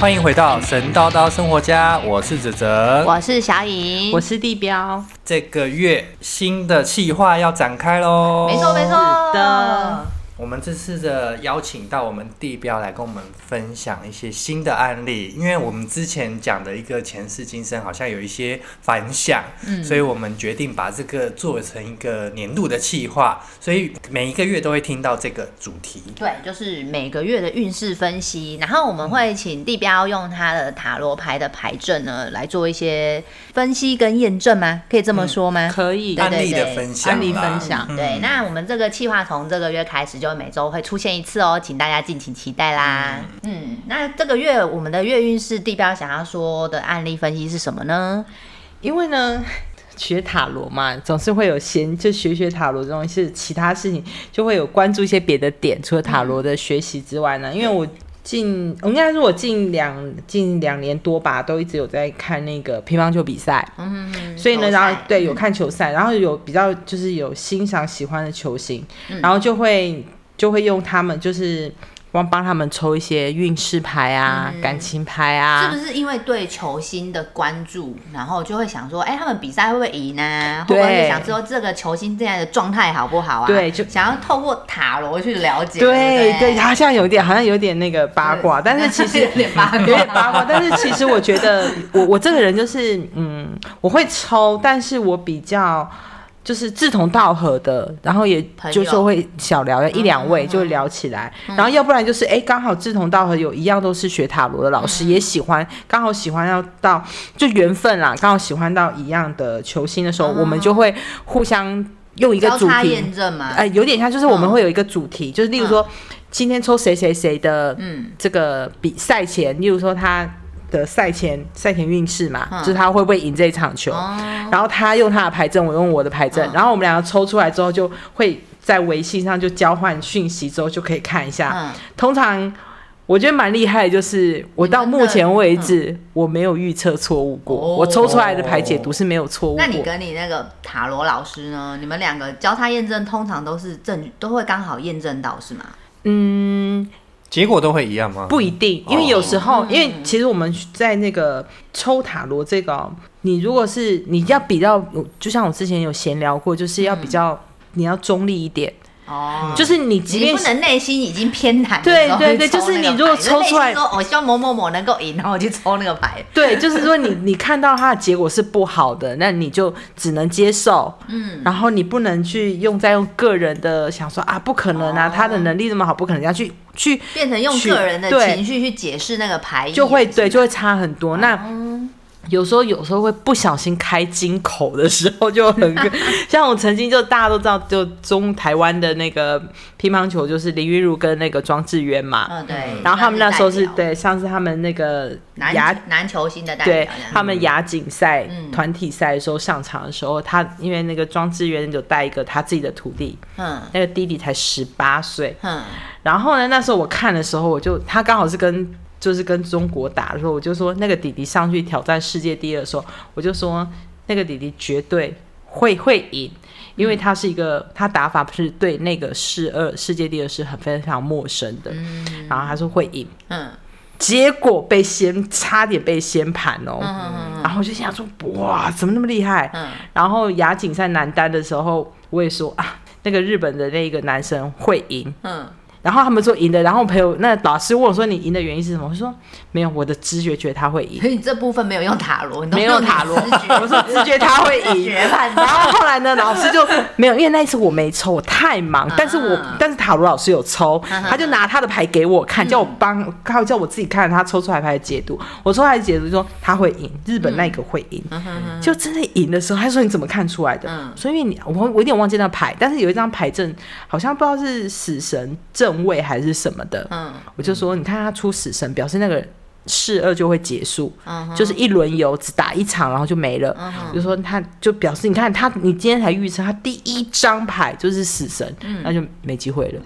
欢迎回到神叨叨生活家，我是哲哲。我是小颖，我是地标。这个月新的计划要展开喽。没错没错是的。我们这次的邀请到我们地标来跟我们分享一些新的案例，因为我们之前讲的一个前世今生好像有一些反响，嗯所以我们决定把这个做成一个年度的计划，所以每一个月都会听到这个主题。对，就是每个月的运势分析，然后我们会请地标用他的塔罗牌的牌阵呢来做一些分析跟验证吗？可以这么说吗？可以对案例的分享啦，案例分享嗯对，那我们这个计划从这个月开始，就每周会出现一次哦，请大家敬请期待啦。嗯，那这个月我们的月运势地标想要说的案例分析是什么呢？因为呢，学塔罗嘛，总是会有闲，就学学塔罗这种是其他事情，就会有关注一些别的点，除了塔罗的学习之外呢，因为我。近，我应该是，我近两近两年多吧，都一直有在看那个乒乓球比赛，嗯，所以呢，然后对有看球赛，然后有比较就是有欣赏喜欢的球星，嗯然后就会就会用他们就是帮帮他们抽一些运势牌啊、嗯感情牌啊，是不是因为对球星的关注，然后就会想说，哎、他们比赛会不会赢啊？会对不会想说这个球星现在的状态好不好啊？对就想要透过塔罗去了解。对对不对，好像有点好像有点那个八卦，但是其实有点八卦 有点八卦，但是其实我觉得我我这个人就是嗯，我会抽，但是我比较。就是志同道合的，然后也就是会小聊一两位就会聊起来，然后要不然就是哎刚好志同道合有一样都是学塔罗的老师，也喜欢刚好喜欢要到就缘分啦，刚好喜欢到一样的球星的时候，我们就会互相用一个主题。验证嘛。哎，有点像，就是我们会有一个主题，就是例如说，今天抽谁谁谁的嗯。这个比赛前，例如说他的赛前赛前运势嘛，嗯就是他会不会赢这一场球，哦，然后他用他的牌阵，我用我的牌阵，嗯然后我们两个抽出来之后，就会在微信上就交换讯息，之后就可以看一下。嗯，通常我觉得蛮厉害的，就是我到目前为止我没有预测错误过，哦我抽出来的牌解读是没有错误。那你跟你那个塔罗老师呢？你们两个交叉验证，通常都是正都会刚好验证到，是吗？嗯，结果都会一样吗？不一定，因为有时候，嗯。因为其实我们在那个抽塔罗这个哦、你如果是你要比较，就像我之前有闲聊过，就是要比较、你要中立一点，哦，就是你即便你不能内心已经偏袒对对对就是你如果抽出来说我希望某某某能够赢，然后我去抽那个牌。对，就是说你你看到它的结果是不好的，那你就只能接受，嗯，然后你不能去用再用个人的想说啊，不可能啊，哦。他的能力那么好，不可能。要去去变成用个人的情绪去解释那个牌，就会对就会会差很多。那有时候有时候会不小心开金口的时候就很，像我曾经就大家都知道，就中台湾的那个乒乓球就是林玉如跟那个庄智渊嘛，嗯对，然后他们那时候是对，像是他们那个亚男男球星的代对表他们亚锦赛嗯团体赛的时候上场的时候，他因为那个庄智渊就带一个他自己的徒弟，嗯。那个弟弟才十八岁，嗯。然后呢，那时候我看的时候，我就他刚好是跟就是跟中国打的时候，我就说那个弟弟上去挑战世界第二的时候，我就说那个弟弟绝对会会赢，因为他是一个他打法不是对那个世二世界第二是很非常陌生的，然后他说会赢，嗯。结果被先差点被先盘哦，嗯然后我就想说哇，怎么那么厉害？嗯。然后亚锦赛男单的时候，我也说啊，那个日本的那个男生会赢。嗯，然后他们说赢的，然后我朋友那老师问我说你赢的原因是什么？我说没有，我的直觉觉得他会赢，可 是你这部分没有用塔罗，你都没有用塔罗，我说直觉他会赢。然。后后来呢，老师就没有，因为那一次我没抽，我太忙。但是我但是塔罗老师有抽，他就拿他的牌给我看，叫我帮，他叫我自己看他抽出来牌的解读。我抽出来的解读说他会赢，日本那个会赢。就真的赢的时候，他说你怎么看出来的？嗯所以你我我有点忘记那牌，但是有一张牌阵好像不知道是死神正位还是什么的。嗯我就说你看他出死神，表示那个试二就会结束。嗯就是一轮游只打一场，然后就没了。嗯我就说他就表示，你看他，你今天才预测他第一张牌就是死神，嗯那就没机会了。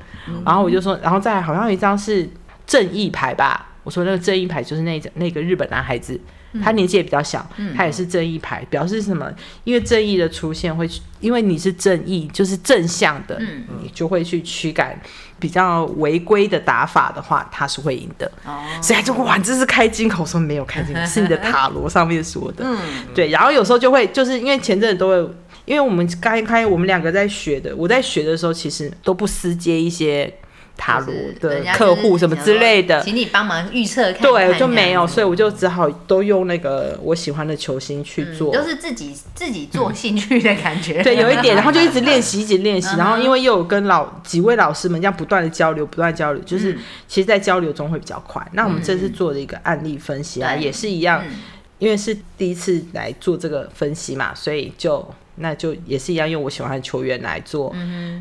然后我就说，然后再好像有一张是正义牌吧，我说那个正义牌就是那那个日本男孩子，他年纪也比较小，他也是正义牌，表示什么？因为正义的出现会，因为你是正义，就是正向的，你就会去驱赶比较违规的打法的话，他是会赢的。哦，所以他就哇，这是开金口，说没有开金口，是你的塔罗上面说的。嗯，对。然后有时候就会就是因为前阵子都会，因为我们刚开我们两个在学的，我在学的时候其实都不私接一些。塔罗的客户什么之类的，请你帮忙预测看。对，就没有，所以我就只好都用那个我喜欢的球星去做，都是自己自己做兴趣的感觉。对，有一点，然后就一直练习，一直练习，然后因为又有跟老几位老师们这样不断的交流，不断交流，就是其实，在交流中会比较快。那我们这次做的一个案例分析啊，也是一样，因为是第一次来做这个分析嘛，所以就。那就也是一样，用我喜欢的球员来做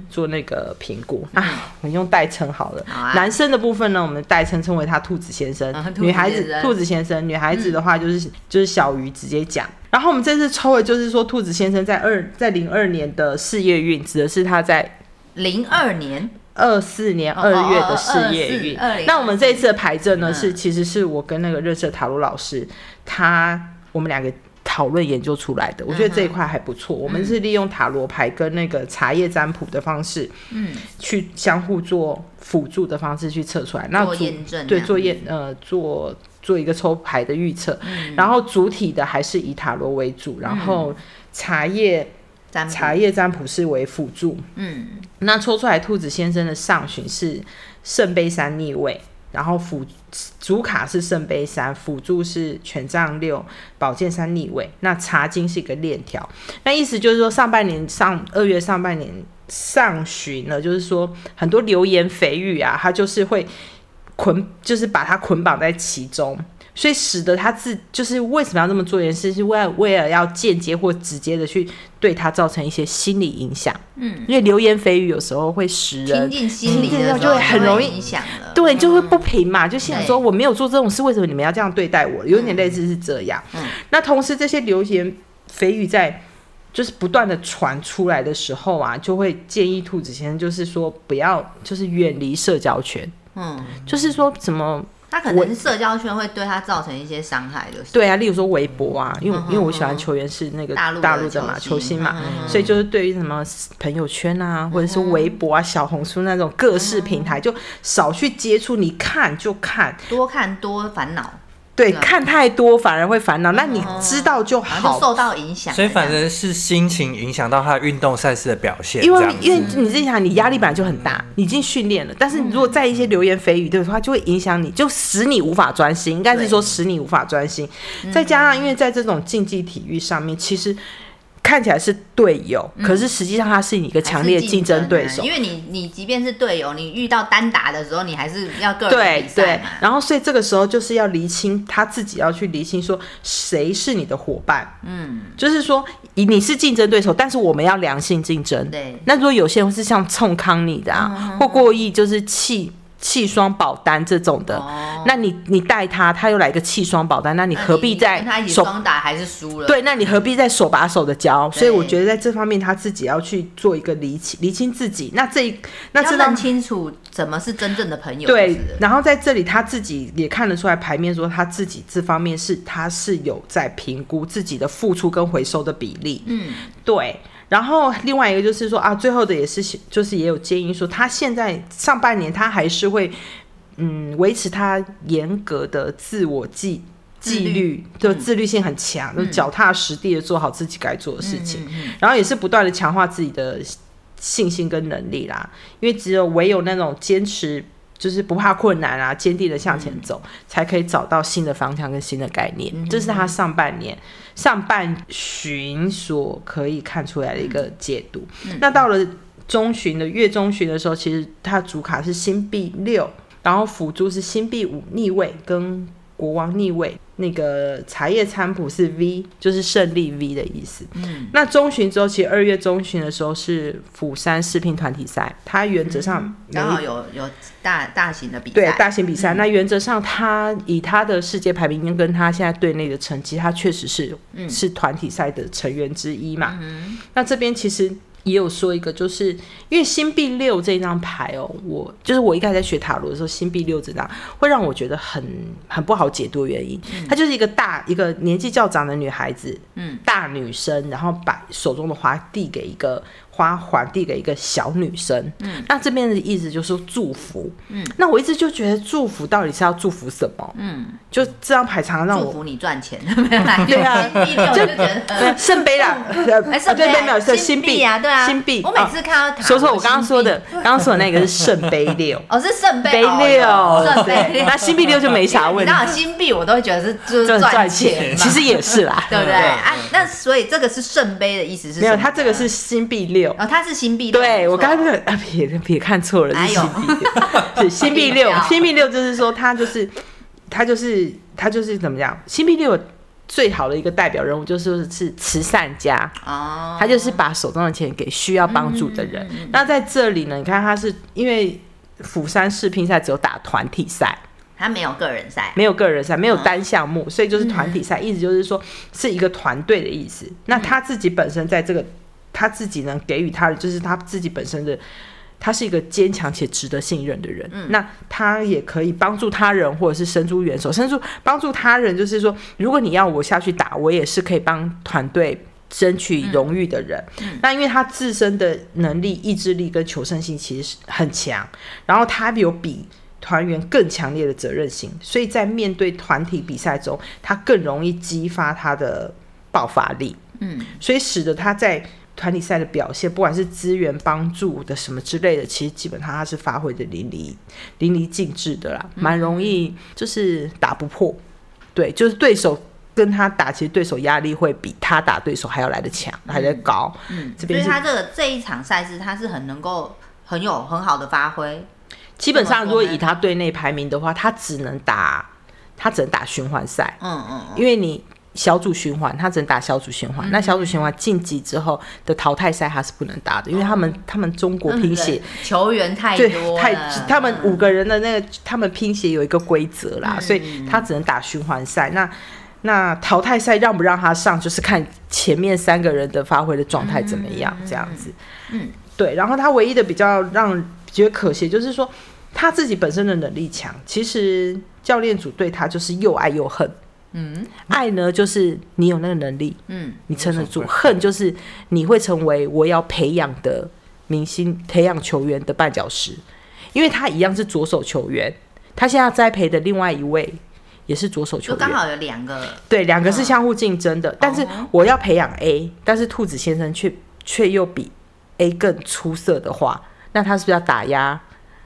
做那个评估啊。我用代称好了。男生的部分呢，我们代称称为他兔子先生。女孩子兔子先生，女孩子的话就是就是小鱼直接讲。然后我们这次抽的就是说，兔子先生在二在零二年的事业运，指的是他在零二年二四年二月的事业运。那我们这一次的牌阵呢，是其实是我跟那个热色塔罗老师，他我们两个。讨论研究出来的，我觉得这一块还不错。我们是利用塔罗牌跟那个茶叶占卜的方式，嗯，去相互做辅助的方式去测出来。那做验证，对，做验呃做做一个抽牌的预测。然后主体的还是以塔罗为主，然后茶叶茶叶占卜是为辅助。嗯，那抽出来兔子先生的上旬是圣杯三逆位。然后辅主卡是圣杯三，辅助是权杖六，宝剑三逆位。那茶金是一个链条，那意思就是说上半年上二月上半年上旬呢，就是说很多流言蜚语啊，它就是会捆，就是把它捆绑在其中。所以使得他自就是为什么要这么做一件事，是为了为了要间接或直接的去对他造成一些心理影响。嗯，因为流言蜚语有时候会使人听进心里的就会很容易影响了。对，就会不平嘛，就想说我没有做这种事，为什么你们要这样对待我？有点类似是这样。嗯，那同时这些流言蜚语在就是不断的传出来的时候啊，就会建议兔子先生就是说不要就是远离社交圈。嗯，就是说怎么。他可能社交圈会对他造成一些伤害，就是。对啊，例如说微博啊，因为因为我喜欢球员是那个大陆的嘛，球星嘛，所以就是对于什么朋友圈啊，或者是微博啊、小红书那种各式平台，就少去接触，你看就看，多看多烦恼。对，看太多反而会烦恼。那你知道就好，就受到影响。所以反正是心情影响到他运动赛事的表现。因为因为你自己想，你压力本来就很大，你已经训练了，但是你如果在一些流言蜚语的话，就会影响你，就使你无法专心。应该是说使你无法专心。再加上因为在这种竞技体育上面，其实。看起来是队友，可是实际上他是你一个强烈竞争对手。因为你，你即便是队友，你遇到单打的时候，你还是要个人比赛嘛。然后，所以这个时候就是要厘清他自己要去厘清，说谁是你的伙伴。嗯，就是说，你是竞争对手，但是我们要良性竞争。对。那如果有些人是像冲康你的啊，或过意就是气。气双保单这种的，那你你带他，他又来个气双保单，那你何必在手双打还是输了？对，那你何必在手把手的教？所以我觉得在这方面他自己要去做一个厘清，厘清自己。那这那知道清楚怎么是真正的朋友。对，然后在这里他自己也看得出来牌面，说他自己这方面是他是有在评估自己的付出跟回收的比例。嗯，对。然后另外一个就是说啊，最后的也是就是也有建议说，他现在上半年他还是会嗯维持他严格的自我纪纪律，就自律性很强，就脚踏实地的做好自己该做的事情，然后也是不断的强化自己的信心跟能力啦，因为只有唯有那种坚持。就是不怕困难啊，坚定的向前走，才可以找到新的方向跟新的概念。这是他上半年上半旬所可以看出来的一个解读。那到了中旬的月中旬的时候，其实它主卡是星币六，然后辅助是星币五逆位跟。国王逆位，那个茶叶餐谱是 V，就是胜利 V 的意思。嗯，那中旬之后，其实二月中旬的时候是釜山视频团体赛，它原则上刚好有有大大型的比赛，对大型比赛。那原则上，他以他的世界排名跟他现在队内的成绩，他确实是是团体赛的成员之一嘛。嗯，那这边其实也有说一个，就是因为星币六这张牌哦，我就是我一开始在学塔罗的时候，星币六这张会让我觉得很很不好解读的原因，它就是一个大一个年纪较长的女孩子，嗯，大女生，然后把手中的花递给一个花环递给一个小女生，嗯，那这边的意思就是祝福，嗯，那我一直就觉得祝福到底是要祝福什么？嗯，就这张牌常常让我祝福你赚钱，对啊。就觉得。对圣杯啦，圣杯。对对没有是新币啊，对啊，新币，我每次看到塔罗说，我刚刚说的，刚刚说的那个是圣杯六。哦，是圣杯六，圣杯六，那新币六就没啥问题。你知道新币我都会觉得是就是赚赚钱，其实也是啦，对不对？对。啊？那所以这个是圣杯的意思是没有，它这个是新币六。哦，它是新币六，对我刚刚那个啊，别别看错了，是新币六，是新币六新币六就是说它就是它就是它就是怎么样？新币六最好的一个代表人物就是是慈善家，哦，他就是把手中的钱给需要帮助的人。那在这里呢，你看他是因为釜山世乒赛只有打团体赛，他没有个人赛，没有个人赛，没有单项目，所以就是团体赛，意思就是说是一个团队的意思。那他自己本身在这个他自己能给予他的，就是他自己本身的。他是一个坚强且值得信任的人，那他也可以帮助他人，或者是伸出援手，伸出帮助他人，就是说，如果你要我下去打，我也是可以帮团队争取荣誉的人。那因为他自身的能力、意志力跟求胜心其实是很强，然后他有比团员更强烈的责任心，所以在面对团体比赛中，他更容易激发他的爆发力。嗯，所以使得他在团体赛的表现，不管是资源帮助的什么之类的，其实基本上他是发挥的淋漓淋漓尽致的啦，蛮容易就是打不破。对，就是对手跟他打，其实对手压力会比他打对手还要来得强，还来得高。嗯，这边所以他这个这一场赛事，他是很能够很有很好的发挥，基本上，如果以他队内排名的话，他只能打，他只能打循环赛，嗯嗯，因为你小组循环，他只能打小组循环。那小组循环晋级之后的淘汰赛，他是不能打的，因为他们他们中国拼写。球员太，多了，太他们五个人的那个，他们拼写有一个规则啦，嗯所以他只能打循环赛。那那淘汰赛让不让他上，就是看前面三个人的发挥的状态怎么样，这样子。嗯，对。然后他唯一的比较让觉得可惜，就是说他自己本身的能力强，其实教练组对他就是又爱又恨。嗯，爱呢就是你有那个能力，嗯，你撑得住；恨就是你会成为我要培养的明星、培养球员的绊脚石，因为他一样是左手球员，他现在栽培的另外一位也是左手球员，就刚好有两个，对，两个是相互竞争的。但是哦。我要培养 A，但是兔子先生却却又比 A 更出色的话，那他是不是要打压？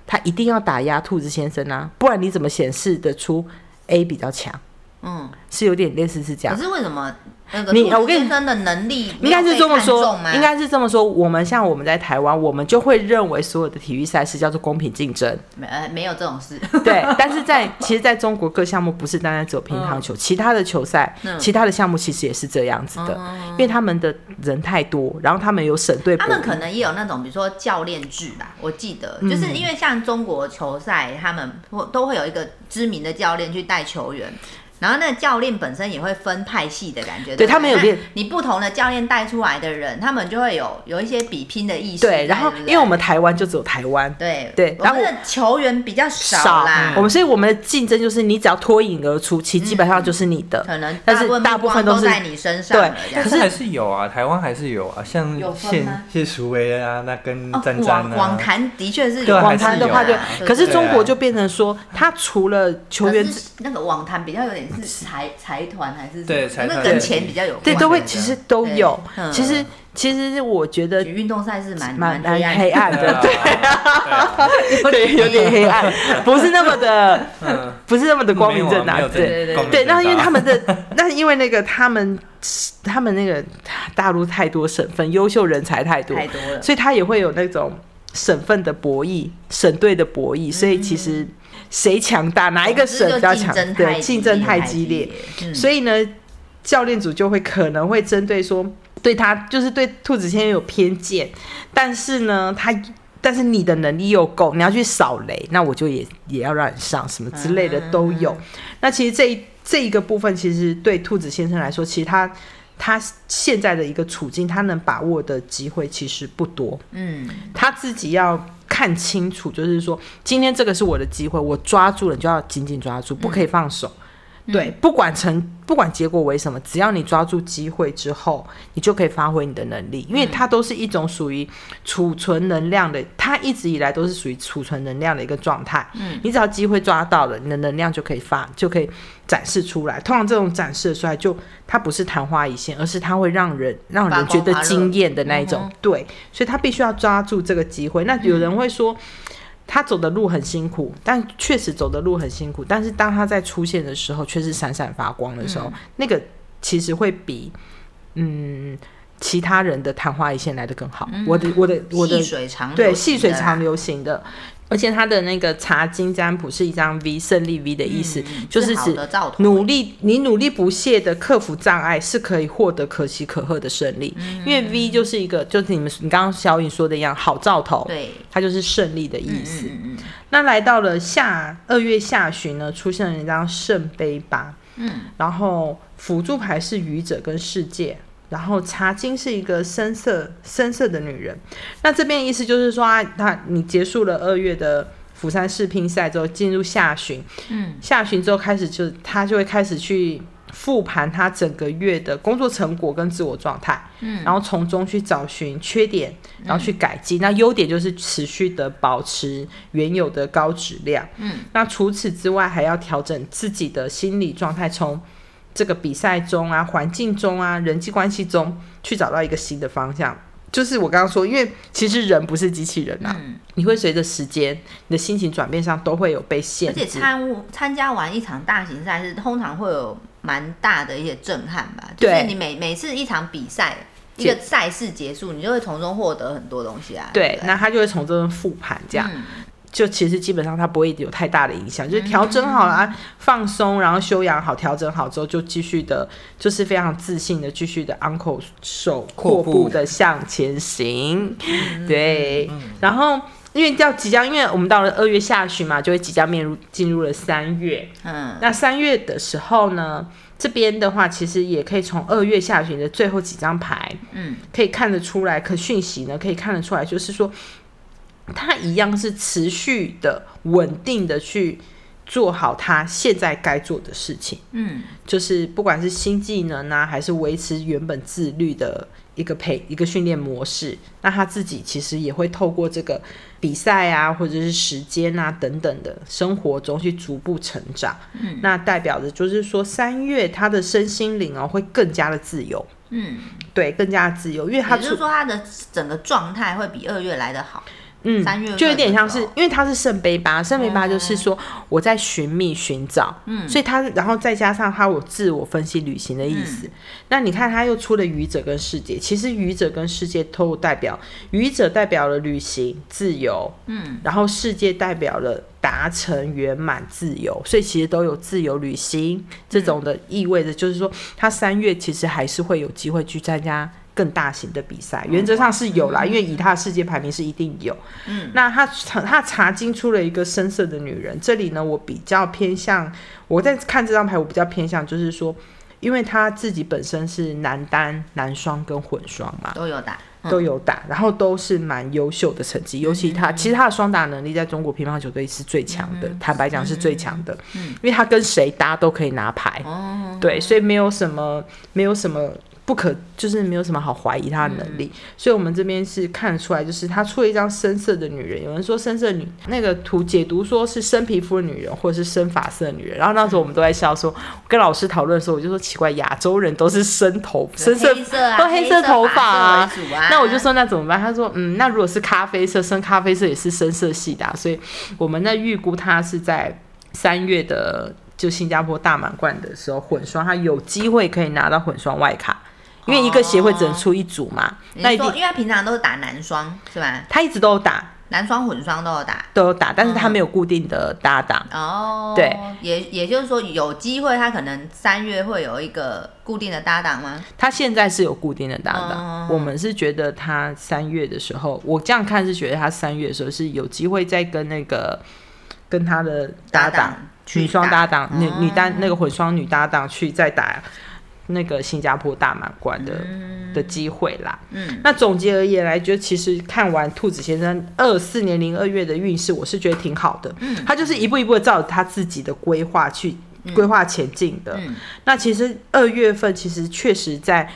他一定要打压兔子先生啊，不然你怎么显示得出 A 比较强？嗯，是有点类似是这样可。是为什么那个你我跟你兔子先生的能力应该是这么说应该是这么说。我们像我们在台湾，我们就会认为所有的体育赛事叫做公平竞争，没呃没有这种事，对。但是在其实，在中国各项目不是单单只有乒乓球，其他的球赛、嗯其他的项目其实也是这样子的，因为他们的人太多，然后他们有省队，他们可能也有那种，比如说教练制吧。我记得，嗯就是因为像中国球赛，他们会都会有一个知名的教练去带球员。然后那个教练本身也会分派系的感觉，对他们有练你不同的教练带出来的人，他们就会有有一些比拼的意识。对。然后因为我们台湾就只有台湾。对对然后我们的球员比较少啦，我们所以我们的竞争就是你只要脱颖而出，其实基本上就是你的。可能但是大部分都在你身上对，可是还是有啊，台湾还是有啊，像谢谢淑薇啊，那跟哦詹詹网坛的确是有网坛的话就啊，可是中国就变成说，他除了球员那个网坛比较有点是财财团还是什么？对财团那跟钱比较有关。对都会其实都有。嗯。其实其实我觉得运动赛是蛮蛮蛮黑暗黑暗的，对 有点黑暗，不是那么的，嗯，不是那么的光明正大对。对，那因为他们的，那因为那个他们，他们那个大陆太多省份，优秀人才太多，太多了。所以他也会有那种省份的博弈、省队的博弈，所以其实谁强大，哪一个省比较强，对，竞争太激烈，，嗯。所以呢，教练组就会可能会针对说，对他就是对兔子先生有偏见，但是呢，他但是你的能力又够，你要去扫雷，那我就也也要让你上，什么之类的都有。那其实这一这一个部分，其实对兔子先生来说，其实他他现在的一个处境，他能把握的机会其实不多。嗯，他自己要看清楚，就是说，今天这个是我的机会，我抓住了，你就要紧紧抓住，不可以放手。对，不管成不管结果为什么，只要你抓住机会之后，你就可以发挥你的能力，因为它都是一种属于储存能量的，它一直以来都是属于储存能量的一个状态。嗯，你只要机会抓到了，你的能量就可以发，就可以展示出来。通常这种展示出来，就它不是昙花一现，而是它会让人让人觉得惊艳的那一种。对，所以他必须要抓住这个机会。那有人会说。他走的路很辛苦，但确实走的路很辛苦。但是当他在出现的时候，却是闪闪发光的时候，那个其实会比嗯其他人的昙花一现来的更好。我的我的我的细水长对细水长流型的。而且他的那个茶金占卜是一张 V 胜利 V 的意思，就是指努力，你努力不懈的克服障碍是可以获得可喜可贺的胜利。因为 V 就是一个，就是你们你刚刚小颖说的一样，好兆头，对，它就是胜利的意思。那来到了下二月下旬呢，出现了一张圣杯八，嗯，然后辅助牌是愚者跟世界。然后茶金是一个深色深色的女人，那这边意思就是说啊，她你结束了二月的釜山世乒赛之后，进入下旬，嗯，下旬之后开始就她就会开始去复盘她整个月的工作成果跟自我状态，嗯，然后从中去找寻缺点，然后去改进。那优点就是持续的保持原有的高质量，嗯，那除此之外还要调整自己的心理状态，从。这个比赛中啊，环境中啊，人际关系中，去找到一个新的方向，就是我刚刚说，因为其实人不是机器人啊，你会随着时间，你的心情转变上都会有被限制。而且参参加完一场大型赛事，通常会有蛮大的一些震撼吧。就是你每每次一场比赛，一个赛事结束，你就会从中获得很多东西啊。对，那他就会从中复盘这样。就其实基本上它不会有太大的影响，就是调整好了，啊放松，然后休养好，调整好之后就继续的，就是非常自信的继续的 uncle 手阔步的向前行，对。然后因为要即将，因为我们到了二月下旬嘛，就会即将面入进入了三月。嗯，那三月的时候呢，这边的话其实也可以从二月下旬的最后几张牌，嗯，可以看得出来，可讯息呢可以看得出来，就是说。他一样是持续的、稳定的去做好他现在该做的事情。嗯，就是不管是新技能啊，还是维持原本自律的一个培一个训练模式，那他自己其实也会透过这个比赛啊，或者是时间啊等等的生活中去逐步成长。嗯，那代表着就是说，三月他的身心灵哦会更加的自由。嗯，对，更加的自由，因为他就是说他的整个状态会比二月来的好。嗯，就有点像是，因为它是圣杯八，圣杯八就是说我在寻觅、寻找，嗯，所以它，然后再加上它有自我分析、旅行的意思。那你看，它又出了愚者跟世界，其实愚者跟世界都代表，愚者代表了旅行、自由，嗯，然后世界代表了达成圆满、自由，所以其实都有自由旅行这种的意味着，就是说，他三月其实还是会有机会去参加。更大型的比赛，原则上是有啦，因为以他的世界排名是一定有。嗯，那他他查经出了一个深色的女人，这里呢，我比较偏向我在看这张牌，我比较偏向就是说，因为他自己本身是男单、男双跟混双嘛，都有打，都有打，然后都是蛮优秀的成绩，尤其他其实他的双打能力在中国乒乓球队是最强的，坦白讲是最强的，嗯，因为他跟谁搭都可以拿牌，哦，对，所以没有什么，没有什么。不可，就是没有什么好怀疑他的能力，所以我们这边是看得出来，就是他出了一张深色的女人。有人说深色女那个图解读说是深皮肤的女人，或者是深发色的女人。然后那时候我们都在笑，说跟老师讨论的时候，我就说奇怪，亚洲人都是深头深色，都黑色头发啊。那我就说那怎么办？他说嗯，那如果是咖啡色，深咖啡色也是深色系的，所以我们那预估他是在三月的就新加坡大满贯的时候混双，他有机会可以拿到混双外卡。因为一个协会只能出一组嘛，那说，因为他平常都是打男双，是吧？他一直都有打男双、混双都有打，都有打，但是他没有固定的搭档。哦，对，也也就是说，有机会他可能三月会有一个固定的搭档吗？他现在是有固定的搭档，我们是觉得他三月的时候，我这样看是觉得他三月的时候是有机会再跟那个跟他的搭档女双搭档女女单那个混双女搭档去再打。那个新加坡大满贯的、的机会啦。嗯，那总结而言来，觉得其实看完兔子先生二四年零二月的运势，我是觉得挺好的。嗯，他就是一步一步的照着他自己的规划去规划前进的。嗯那其实二月份其实确实在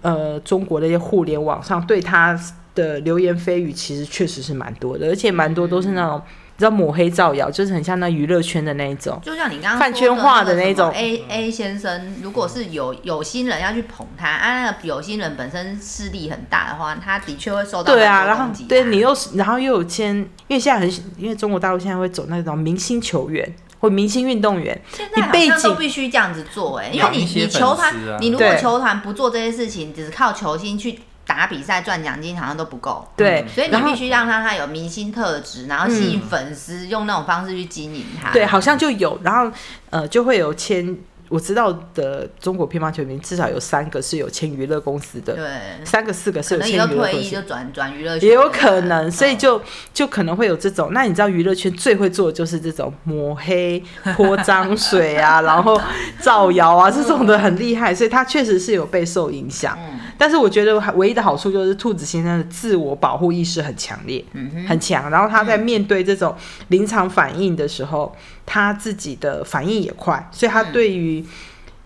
呃中国的一些互联网上对他的流言蜚语，其实确实是蛮多的，而且蛮多都是那种。你知道抹黑造谣，就是很像那娱乐圈的那一种，就像你刚刚饭圈化的那一种。A A 先生，如果是有有心人要去捧他，啊，那个有心人本身势力很大的话，他的确会受到对啊，然后对你又是然后又有签，因为现在很因为中国大陆现在会走那种明星球员或明星运动员，现你背在好像都必须这样子做、哎，因为你你球团你如果球团不做这些事情，只是靠球星去打比赛赚奖金，好像都不够。对，所以你必须让他他有明星特质，然后吸引粉丝，用那种方式去经营他。对，好像就有，然后呃就会有签，我知道的中国乒乓球迷至少有三个是有签娱乐公司的，对，三个四个是可能有签娱乐以后退役公司转转娱乐圈，也有可能，所以嗯就就可能会有这种。那你知道娱乐圈最会做的就是这种抹黑、泼脏 水啊，然后造谣啊，这种的很厉害，所以他确实是有备受影响。嗯但是我觉得唯一的好处就是兔子先生的自我保护意识很强烈，嗯很强。然后他在面对这种临场反应的时候，他自己的反应也快，所以他嗯对于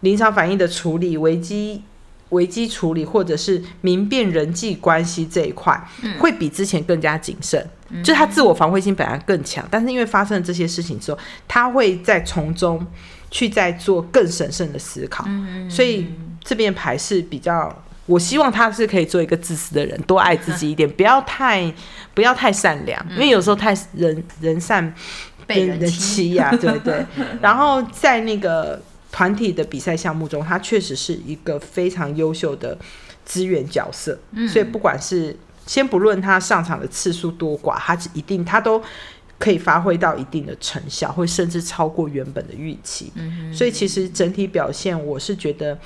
临场反应的处理、危机危机处理或者是明辨人际关系这一块，嗯会比之前更加谨慎。就是他自我防卫性本来更强，但是因为发生了这些事情之后，他会在从中去再做更审慎的思考。嗯所以这边牌是比较，我希望他是可以做一个自私的人，多爱自己一点，不要太不要太善良，因为有时候太人人善被人欺。欺呀、对不对？然后在那个团体的比赛项目中，他确实是一个非常优秀的资源角色，所以不管是先不论他上场的次数多寡，他是一定他都。可以发挥到一定的成效，会甚至超过原本的预期。所以其实整体表现，我是觉得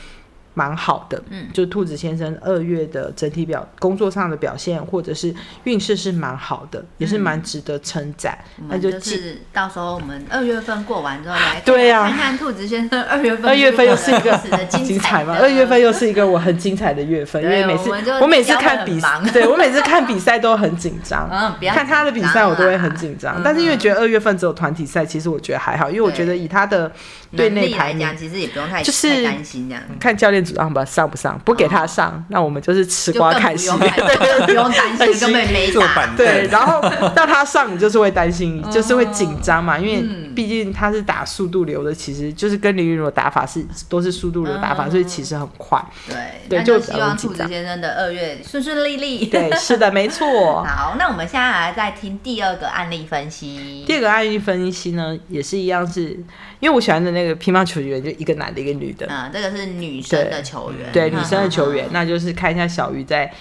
蛮好的。嗯，就兔子先生二月的整体表工作上的表现，或者是运势是蛮好的，也是蛮值得称赞。那就是到时候我们二月份过完之后来对啊看看兔子先生二月份二月份又是一个的精精彩嘛，的二月份又是一个我很精彩的月份，因为每次我我每次看比赛 对我每次看比赛都很紧张，嗯不要看他的比赛我都会很紧张，但是因为觉得二月份只有团体赛，其实我觉得还好，因为我觉得以他的对。内排讲，其实也不用太就是担心这样。看教练组让吧上不上，不给他上，那我们就是吃瓜看戏。不用担心，不用担心，根本没打。对，然后让他上，你就是会担心，就是会紧张嘛，因为嗯毕竟他是打速度流的，其实就是跟林云儒的打法是都是速度流打法，嗯所以其实很快。对，对就希望兔子先生的二月顺顺利利。对，是的，没错。好，那我们现在来再听第二个案例分析。第二个案例分析呢，也是一样是，因为我喜欢的那个乒乓球员就一个男的，一个女的，嗯，这个是女生的球员，对，嗯女生的球员，那就是看一下小鱼在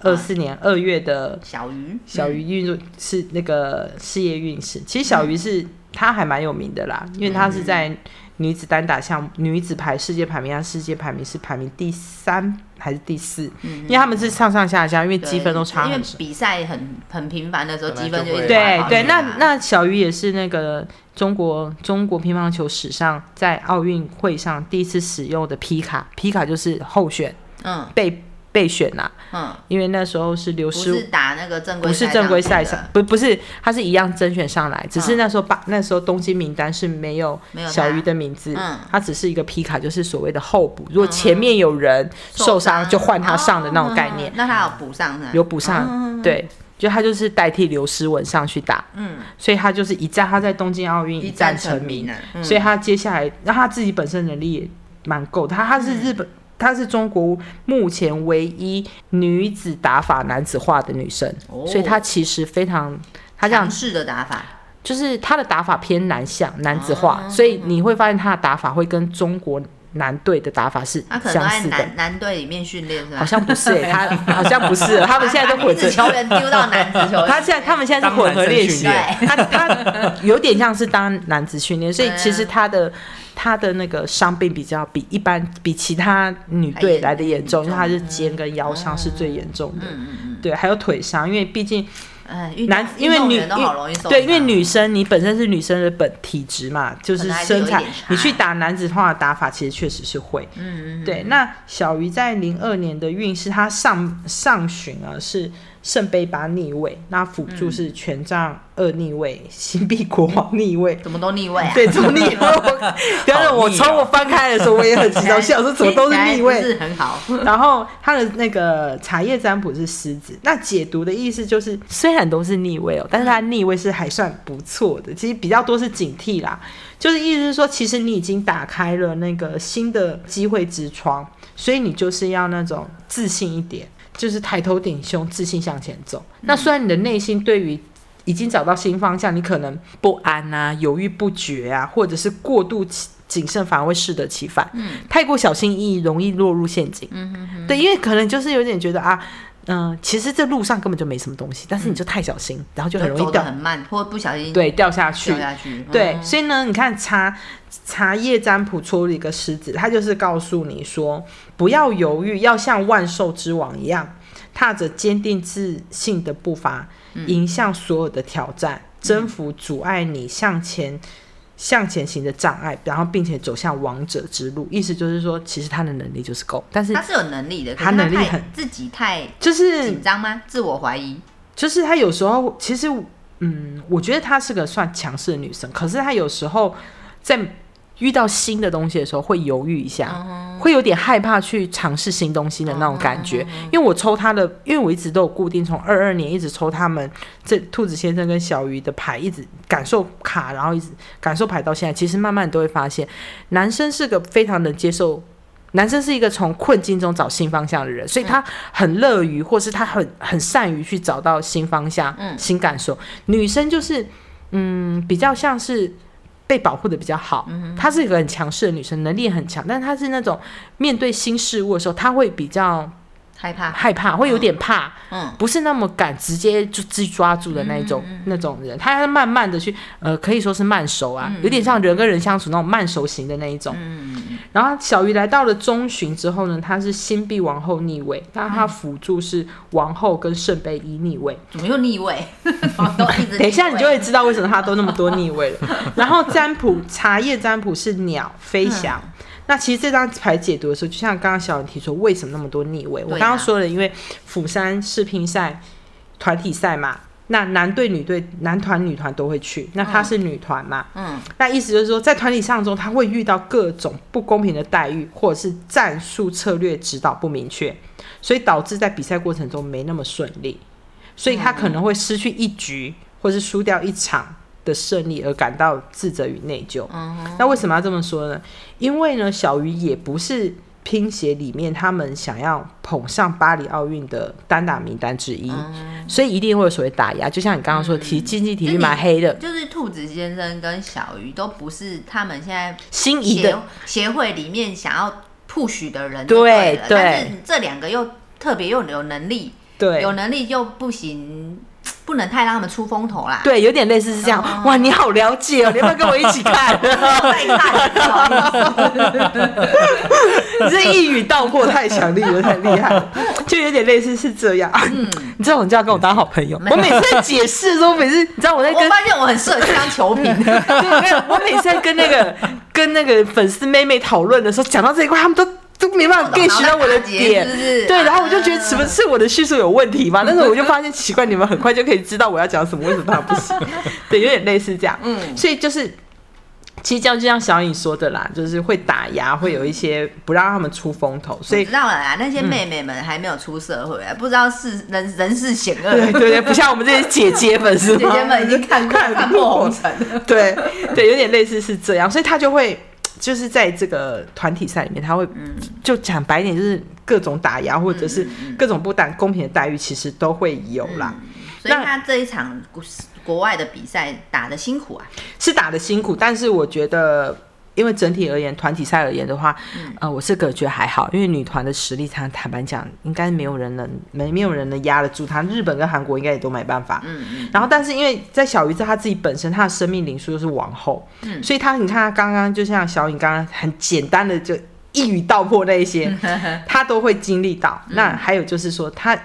二四年二月的小鱼，小鱼运作是那个事业运势。其实小鱼是她还蛮有名的啦，因为她是在女子单打项目女子排世界排名，她世界排名是排名第三还是第四？因为他们是上上下下，因为积分都差因为。比赛很很频繁的时候，积分就一直对对，那那小鱼也是那个中国中国乒乓球史上在奥运会上第一次使用的皮卡，皮卡就是候选嗯被备选呐、嗯，因为那时候是流不失是打那个正规不是正规赛上上，不不是，他是一样甄选上来，只是嗯那时候把、那时候东京名单是没有没有小鱼的名字，嗯。他只是一个皮卡，就是所谓的候补，如果前面有人受伤。就换他上的那种概念。哦，那他有补上的，有补上，嗯对。就他就是代替刘诗雯上去打，嗯，所以他就是一战，他在东京奥运一战战成名。名，了，嗯。所以他接下来，那他自己本身能力也蛮够，他他是日本，她是中国目前唯一女子打法男子化的女生，哦所以她其实非常，她这样强势的打法，就是她的打法偏男向男子化，哦所以你会发现她的打法会跟中国男队的打法是相似的。男男队里面训练是吧？好像不是、欸，他好像不是，他们现在都混着把女子。球员丢到男子球员，他现在他们现在是混合练习，他他有点像是当男子训练，所以其实他的他的那个伤病比较比一般比其他女队来的严重，因为他是肩跟腰伤是最严重的。对，还有腿伤，因为毕竟嗯，男因为女对，因为女生你本身是女生的本体质嘛，就是身材你去打男子化的打法，其实确实是会。嗯嗯对，那小鱼在零二年的运势，她上上旬啊是圣杯八逆位，那辅助是权杖二逆位、新币国王逆位。怎么都逆位啊？对，怎么逆位？我等等，我从我翻开的时候，我也很激动，想说怎么都是逆位是很好。然后他的那个茶叶占卜是狮子，那解读的意思就是，虽然都是逆位哦，但是它逆位是还算不错的，其实比较多是警惕啦。就是意思是说，其实你已经打开了那个新的机会之窗，所以你就是要那种自信一点，就是抬头挺胸，自信向前走。那虽然你的内心对于已经找到新方向，你可能不安啊、犹豫不决啊，或者是过度谨谨慎，反而会适得其反。嗯，太过小心翼翼，容易落入陷阱。嗯哼对，因为可能就是有点觉得啊，嗯、其实这路上根本就没什么东西，但是你就太小心，然后就很容易掉，很慢，或不小心对，掉下去掉。下去。对，嗯所以呢，你看茶茶叶占卜出了一个狮子，它就是告诉你说，不要犹豫，要像万兽之王一样，踏着坚定自信的步伐，迎向所有的挑战，征服阻碍你向前。向前行的障碍，然后并且走向王者之路，意思就是说，其实他的能力就是够，但是他是有能力的，他太能力很自己太就是紧张吗？自我怀疑。就是他有时候其实，嗯，我觉得她是个算强势的女生，可是她有时候在遇到新的东西的时候会犹豫一下，会有点害怕去尝试新东西的那种感觉。因为我抽他的，因为我一直都有固定从二二年一直抽他们这兔子先生跟小鱼的牌，一直感受卡，然后一直感受牌到现在，其实慢慢你都会发现，男生是个非常能接受。男生是一个从困境中找新方向的人，所以他很乐于，或是他很很善于去找到新方向、新感受。女生就是，嗯，比较像是被保护的比较好。她是一个很强势的女生，能力很强，但是她是那种面对新事物的时候，她会比较害怕，害怕，会有点怕，嗯，不是那么敢直接就自己抓住的那一种、那种人，他要慢慢的去，呃，可以说是慢熟啊，有点像人跟人相处那种慢熟型的那一种。嗯然后小鱼来到了中旬之后呢，他是新币王后逆位，但他辅助是王后跟圣杯一逆位。怎么又 逆位？等一下你就会知道为什么他都那么多逆位了。然后占卜茶叶占卜是鸟飞翔。那其实这张牌解读的时候，就像刚刚小文提出，为什么那么多逆位？我刚刚说了，因为釜山世乒赛团体赛嘛，那男队、女队、男团、女团都会去，那她是女团嘛，嗯，那意思就是说，在团体上中，他会遇到各种不公平的待遇，或者是战术策略指导不明确，所以导致在比赛过程中没那么顺利，所以他可能会失去一局，或是输掉一场的胜利而感到自责与内疚。那为什么要这么说呢？因为呢，小鱼也不是拼写里面他们想要捧上巴黎奥运的单打名单之一，所以一定会有所谓打压。就像你刚刚说，体竞技体育蛮黑的，就是兔子先生跟小鱼都不是他们现在协心仪的协会里面想要 push 的人，对对但是这两个又特别又有能力，对有能力又不行，不能太让他们出风头啦。对，有点类似是这样。哦哇，你好了解哦，你要不要跟我一起看？你这一语道破太强力了，太厉害了，就有点类似是这样。嗯你知道，你就要跟我当好朋友。我每次在解释的时候，每次你知道我在跟我发现我很适合去当球评。对，没有，我每次在跟那个跟那个粉丝妹妹讨论的时候，讲到这一块，他们都都没办法 get 到我的点，是不是对，然后我就觉得啊什么是我的叙述有问题嘛？但 是我就发现奇怪，你们很快就可以知道我要讲什么，为什么他不行？对，有点类似这样，嗯，所以就是。其实就就像小颖说的啦，就是会打压，会有一些不让他们出风头，所以我知道了啦，那些妹妹们还没有出社会啊，不知道是人人事险恶。对对对，不像我们这些姐姐粉丝，姐姐们已经看过看破红尘了。对对，有点类似是这样，所以他就会就是在这个团体赛里面，他会、就讲白一点，就是各种打压或者是各种不但公平的待遇，其实都会有啦。所以他这一场国国外的比赛打的辛苦啊，是打的辛苦，但是我觉得。因为整体而言，团体赛而言的话，呃，我是个觉得还好，因为女团的实力，她坦白讲，应该没有人能没没有人能压得住她。日本跟韩国应该也都没办法。嗯嗯。然后，但是因为在小鱼在她自己本身，她的生命灵数就是王后，嗯，所以她你看她刚刚就像小颖刚刚很简单的就一语道破那一些，她都会经历到。那还有就是说她。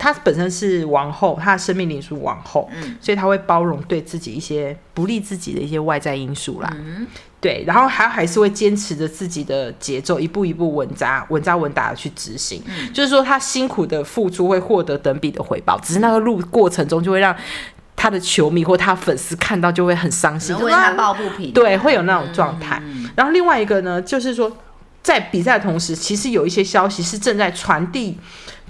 她本身是王后，她的生命灵数王后，嗯所以她会包容对自己一些不利自己的一些外在因素啦。嗯对，然后还还是会坚持着自己的节奏，一步一步稳扎稳扎稳打的去执行。嗯就是说，他辛苦的付出会获得等比的回报，只是那个路过程中就会让他的球迷或他粉丝看到就会很伤心，为他抱不平。对，会有那种状态。嗯然后另外一个呢，就是说，在比赛的同时，其实有一些消息是正在传递、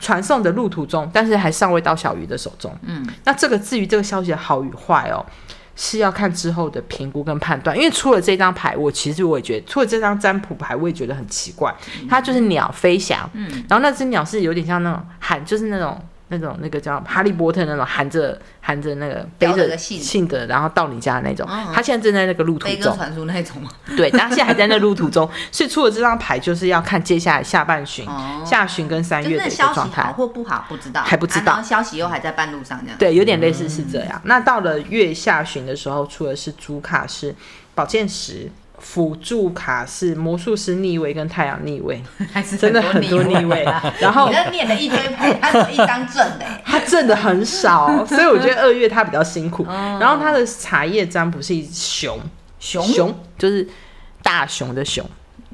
传送的路途中，但是还尚未到小鱼的手中。嗯，那这个至于这个消息的好与坏哦，是要看之后的评估跟判断。因为出了这张牌，我其实我也觉得，出了这张占卜牌，我也觉得很奇怪。它就是鸟飞翔，嗯，然后那只鸟是有点像那种喊，就是那种。那种那个叫哈利波特那种含着含着那个背着信信的，然后到你家的那种。嗯它现在正在那个路途中，传输那种吗？对，他现在还在那路途中，所以出了这张牌就是要看接下来下半旬、哦下旬跟三月的一个状态。或不好不知道，还不知道消息又还在半路上这样。对，有点类似是这样。那到了月下旬的时候，出的是主卡是宝剑十，辅助卡是魔术师逆位跟太阳逆位，还是真的很多逆位。然后你那念了一堆牌，他只有一张正的欸，他挣的很少，所以我觉得二月他比较辛苦。哦然后他的茶叶占卜是一熊，熊熊就是大熊的熊。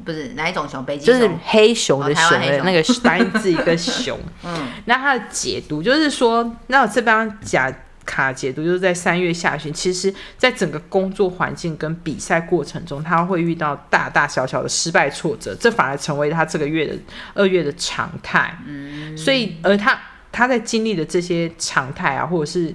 不是哪一种熊？北极就是。黑熊的熊熊的那个单字一个熊。嗯，那它的解读就是说，那我这边假卡解读就是在三月下旬，其实在整个工作环境跟比赛过程中，他会遇到大大小小的失败挫折，这反而成为他这个月的二月的常态。嗯，所以而他他在经历的这些常态啊，或者是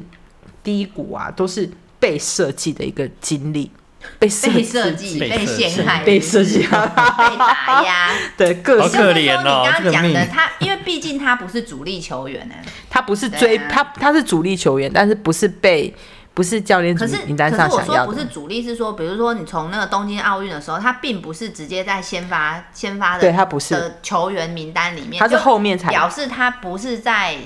低谷啊，都是被设计的一个经历。被设被设计、被陷害、被设计，被打压。对各式好可怜哦你刚刚讲的，他因为毕竟他不是主力球员呢，他不是追、他，他是主力球员，但是不是被不是教练组可是名单上可是我想要的。说不是主力，是说比如说你从那个东京奥运的时候，他并不是直接在先发先发的对他不是，的球员名单里面，他是就后面才表示他不是在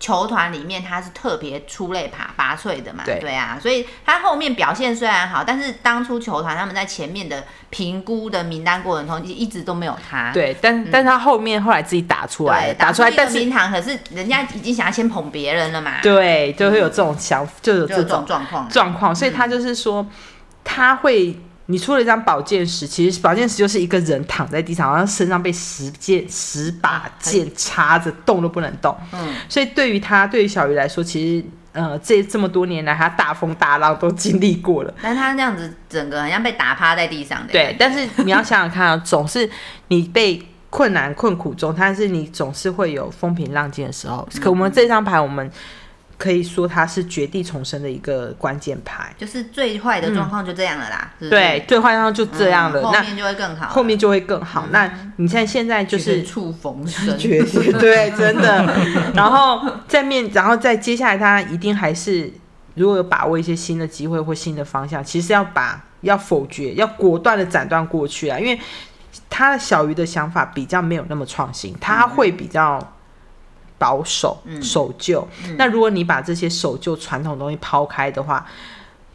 球团里面他是特别出类拔拔萃的嘛，对啊，所以他后面表现虽然好，但是当初球团他们在前面的评估的名单过程中，一直都没有他。对，但、但他后面后来自己打出来打出来，但是名堂，可是人家已经想要先捧别人了嘛，对，就会有这种想，就有就有这种这种状况。状况，所以他就是说，他会。你出了一张宝剑十，其实宝剑十就是一个人躺在地上，然后身上被十剑十把剑插着，动都不能动。嗯，所以对于他，对于小鱼来说，其实呃，这这么多年来，他大风大浪都经历过了。但他那样子整个好像被打趴在地上的。对，但是你要想想看啊，总是你被困难困苦中，但是你总是会有风平浪静的时候。可我们这张牌，我们可以说它是绝地重生的一个关键牌。就是最坏的状况就这样了啦。对，，最坏状况就这样了，后面就会更好了。后面就会更好。那你看现在就是绝处逢生，绝对 对，真的。然后在面，然后再接下来，他一定还是如果有把握一些新的机会或新的方向，其实要把要否决，要果断的斩断过去啊，因为他的小鱼的想法比较没有那么创新，他会比较。保守、守旧。那如果你把这些守旧传统东西抛开的话，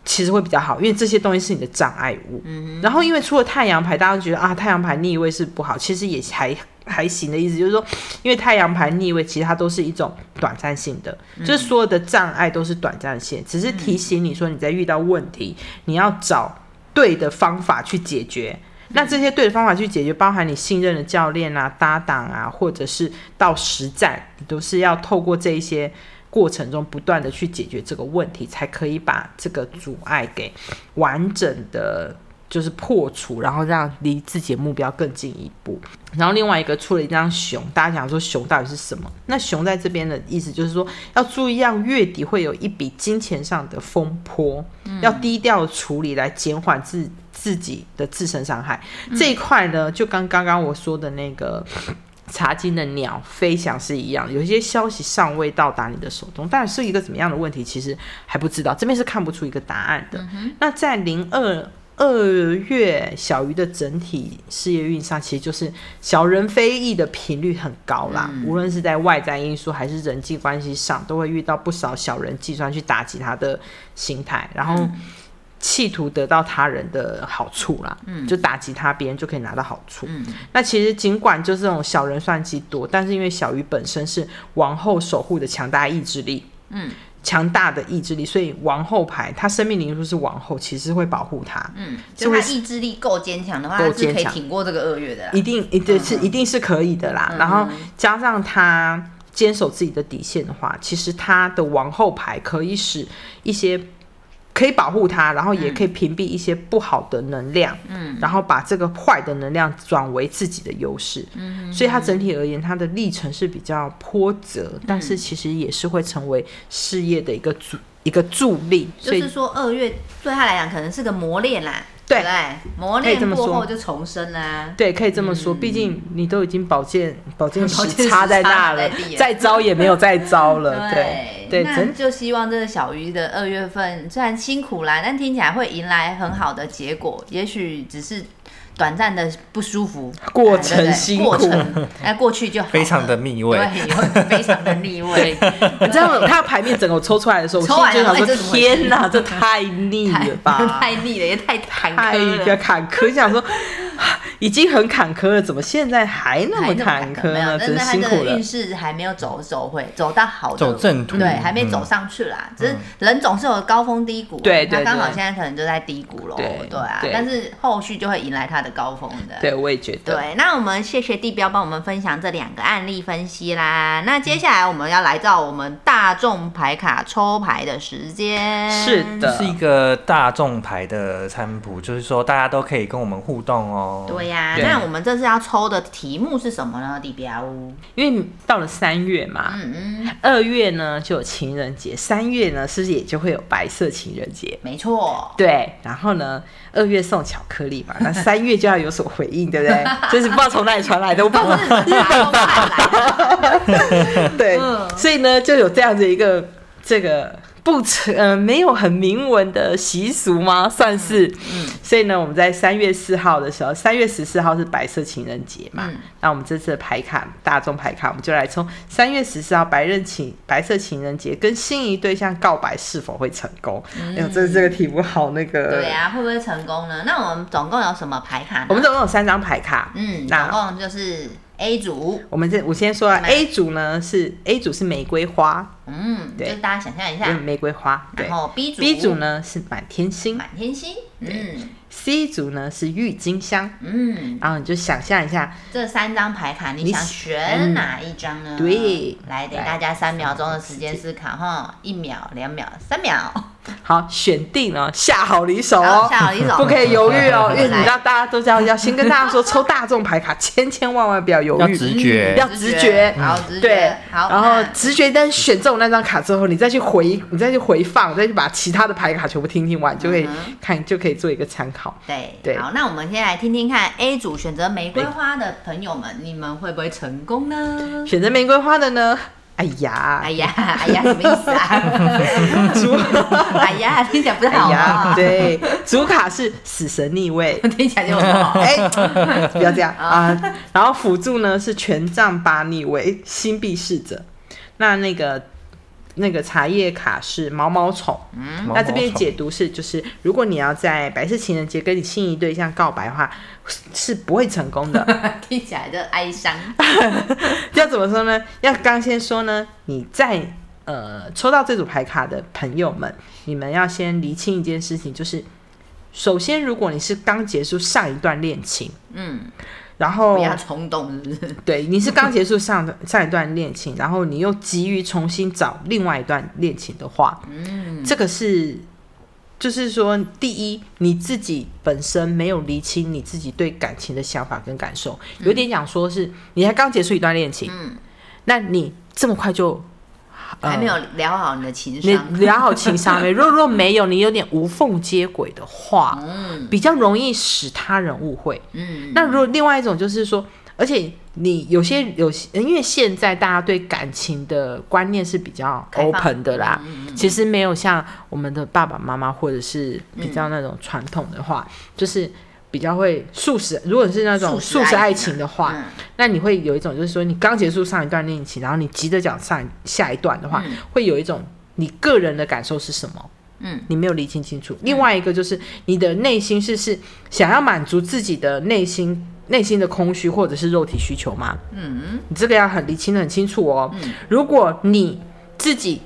其实会比较好，因为这些东西是你的障碍物。然后因为出了太阳牌，大家都觉得啊，太阳牌逆位是不好，其实也还 还行的意思，就是说，因为太阳牌逆位，其实它都是一种短暂性的，就是所有的障碍都是短暂性，只是提醒你说你在遇到问题，你要找对的方法去解决。那这些对的方法去解决，包含你信任的教练啊、搭档啊，或者是到实战，你都是要透过这一些过程中不断的去解决这个问题，才可以把这个阻碍给完整的，就是破除，然后让离自己的目标更进一步。然后另外一个出了一张熊，大家想说熊到底是什么？那熊在这边的意思就是说，要注意让月底会有一笔金钱上的风波，要低调处理来减缓自自己的自身伤害。这一块呢，就跟刚刚我说的那个。茶金的鸟飞翔是一样的，有一些消息尚未到达你的手中，但是一个怎么样的问题，其实还不知道，这边是看不出一个答案的。那在零二二月小鱼的整体事业运上，其实就是小人非议的频率很高啦。无论是在外在因素还是人际关系上，都会遇到不少小人计算去打击他的心态，然后。企图得到他人的好处啦，嗯，就打击他，别人就可以拿到好处。嗯，那其实尽管就这种小人算计多，但是因为小鱼本身是王后守护的强大意志力，嗯，强大的意志力，所以王后牌他生命灵数是王后，其实会保护他，嗯，就他意志力够坚强的话，是可以坚强挺过这个二月的啦。一定一定是一定是可以的啦。然后加上他坚守自己的底线的话，其实他的王后牌可以使一些。可以保护它，然后也可以屏蔽一些不好的能量，嗯，然后把这个坏的能量转为自己的优势，嗯，所以它整体而言，它的历程是比较波折，但是其实也是会成为事业的一个助一个助力，所以就是说，二月对他来讲可能是个磨练啦，对？磨练过后就重生啦。对，可以这么说。毕竟你都已经宝剑宝剑宝剑石插在那了再招也没有再招了。对 对，那就希望这个小鱼的二月份虽然辛苦啦，但听起来会迎来很好的结果，也许只是短暂的不舒服，过哎对对程辛苦过程哎过去就好非常的腻味。对，非常的逆味，你知道他的牌面整个抽出来的时候，我心抽完里就想说天哪，这太腻了吧！太腻了，也太坎太坷了个。坎坷，想说啊已经很坎坷了，怎么现在还那么坎坷没有，呢？真但是他辛苦了的运。势还没有走走会走到好的走正途对，还没嗯走上去啦。只是人总是有高峰低谷啊，对对他刚好现在可能就在低谷喽，对对啊。但是后续就会迎来他的高峰的。对，我也觉得。对，那我们谢谢地标帮我们分享这两个案例分析啦。那接下来我们要来到我们大众牌卡抽牌的时间。是的是一个大众牌的餐谱，就是说大家都可以跟我们互动哦。对那我们这次要抽的题目是什么呢？地标？因为到了三月嘛，嗯嗯，二月呢就有情人节，三月呢是不是也就会有白色情人节？没错。对，然后呢，二月送巧克力嘛，那三月就要有所回应，对不对？就是不知道从哪里传来的，我不知道。日本来的，对，嗯所以呢，就有这样子一个这个不成呃没有很明文的习俗吗？算是，嗯所以呢，我们在三月四号的时候，三月十四号是白色情人节嘛，嗯那我们这次的牌卡大众牌卡，我们就来从三月十四号白刃情白色情人节跟心仪对象告白是否会成功？哎呦，这这个题目好那个，嗯对啊、会不会成功呢？那我们总共有什么牌卡呢？我们总共有三张牌卡，嗯，那总共就是 A 组，我们这我先说啊，A 组呢是 A 组是玫瑰花，嗯，对。就是大家想象一嗯，下，玫瑰花，对。然后 B 组，B 组呢是满天星。满天星，嗯，C 组呢是郁金香，嗯，然后你就想象一下，这三张牌卡你你想选哪一张呢？对。来给大家三秒钟的时间思考哈，一秒、两秒、三秒，好，选定了，下好离手哦，下好离手。不可以犹豫哦，因为你知道大家都知道，要先跟大家说，抽大众牌卡千千万万不要犹豫。要，直觉。要直觉。好直觉，对，好，然后直觉，但是选中那张卡之后，你再去回，你再去回放，再去把其他的牌卡全部听听完，就可以看，就可以做一个参考。对。对。好，那我们先来听听看 A 组选择玫瑰花的朋友们，你们会不会成功呢？选择玫瑰花的呢？哎呀，哎呀，哎呀，什么意思啊？主，哎呀，听起来不太哎呀，好啊，对，主卡是死神逆位，听起来就不好。哎，不要这样啊。然后辅助呢是权杖八逆位，星币侍者。那那个那个茶叶卡是毛毛虫。嗯那这边解读是，就是如果你要在白色情人节跟你心仪对象告白的话，是不会成功的。听起来就哀伤。要怎么说呢？要刚先说呢，你在呃抽到这组牌卡的朋友们，你们要先厘清一件事情，就是首先，如果你是刚结束上一段恋情，嗯，然后不要冲动，是不是？对，你是刚结束上的上一段恋情，然后你又急于重新找另外一段恋情的话，嗯，这个是，就是说，第一，你自己本身没有厘清你自己对感情的想法跟感受，有点讲说是你才刚结束一段恋情，嗯，那你这么快就。呃还没有聊好你的情你商。聊好情商没？若若没有，你有点无缝接轨的话，嗯比较容易使他人误会。嗯，那如果另外一种就是说，而且你有些有些，因为现在大家对感情的观念是比较 open 的啦，其实没有像我们的爸爸妈妈或者是比较那种传统的话，就是比较会素食。如果是那种素食爱爱情的话，嗯那你会有一种就是说，你刚结束上一段恋情，然后你急着讲上下一段的话，嗯会有一种你个人的感受是什么？嗯，你没有理清清楚。另外一个就是你的内心是是想要满足自己的内心内心的空虚或者是肉体需求吗？嗯你这个要很理清的很清楚哦。嗯如果你自己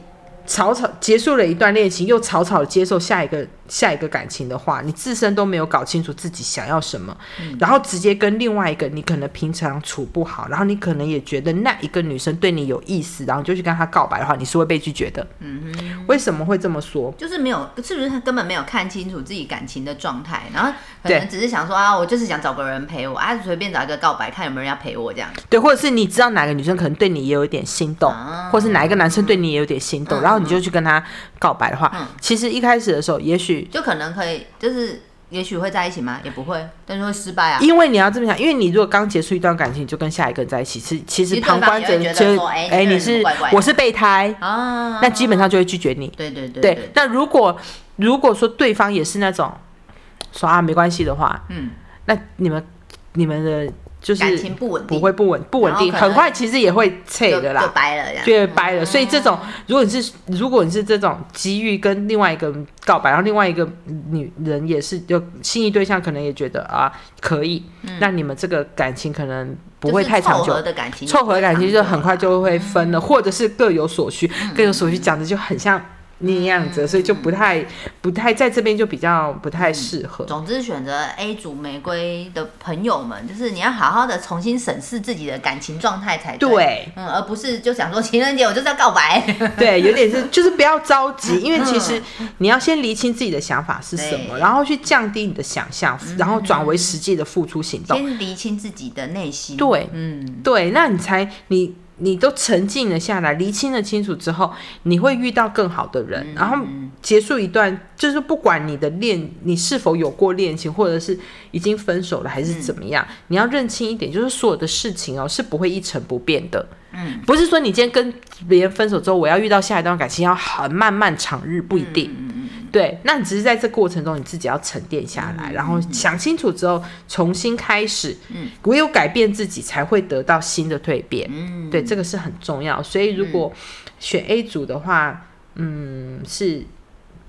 草草结束了一段恋情，又草草接受下一个下一个感情的话，你自身都没有搞清楚自己想要什么，嗯然后直接跟另外一个你可能平常处不好，然后你可能也觉得那一个女生对你有意思，然后就去跟她告白的话，你是会被拒绝的。嗯哼，为什么会这么说？就是没有，是不是他根本没有看清楚自己感情的状态，然后可能只是想说啊，我就是想找个人陪我啊，随便找一个告白，看有没有人要陪我这样。对，或者是你知道哪个女生可能对你也有一点心动，啊或是哪一个男生对你也有点心动，嗯然后你就去跟他告白的话，嗯其实一开始的时候，也许就可能可以，就是也许会在一起吗？也不会，但是会失败啊。因为你要这么想，因为你如果刚结束一段感情，你就跟下一个人在一起，是其实其实旁观者觉得就哎哎，你是我是备胎，啊，那基本上就会拒绝你。对对对对，那如果如果说对方也是那种说啊没关系的话，嗯，那你们你们的就是感情不稳定，不会不稳不稳定，很快其实也会脆就就的啦。就掰了这样。就掰了，所以这种，如果你是如果你是这种急于跟另外一个人告白，然后另外一个女人也是就心仪对象，可能也觉得啊可以，那你们这个感情可能不会太长久。的感情，凑合的感情就很快就会分了，或者是各有所需，嗯。各有所需讲的就很像那样子，所以就不太不太在这边就比较不太适合。总之，选择 A 组玫瑰的朋友们，就是你要好好的重新审视自己的感情状态才对。对嗯，而不是就想说情人节我就是要告白。对，有点是就是不要着急，因为其实你要先厘清自己的想法是什么，然后去降低你的想象，然后转为实际的付出行动。先厘清自己的内心。对嗯，对，那你才你你都沉静了下来，厘清了清楚之后，你会遇到更好的人，然后结束一段，就是不管你的恋，你是否有过恋情，或者是已经分手了还是怎么样，你要认清一点，就是所有的事情哦是不会一成不变的。嗯，不是说你今天跟别人分手之后，我要遇到下一段感情要很漫漫长日，不一定。对，那你只是在这过程中，你自己要沉淀下来，然后想清楚之后，重新开始。嗯，唯有改变自己，才会得到新的蜕变。嗯，对，这个是很重要。所以如果选 A 组的话，嗯，是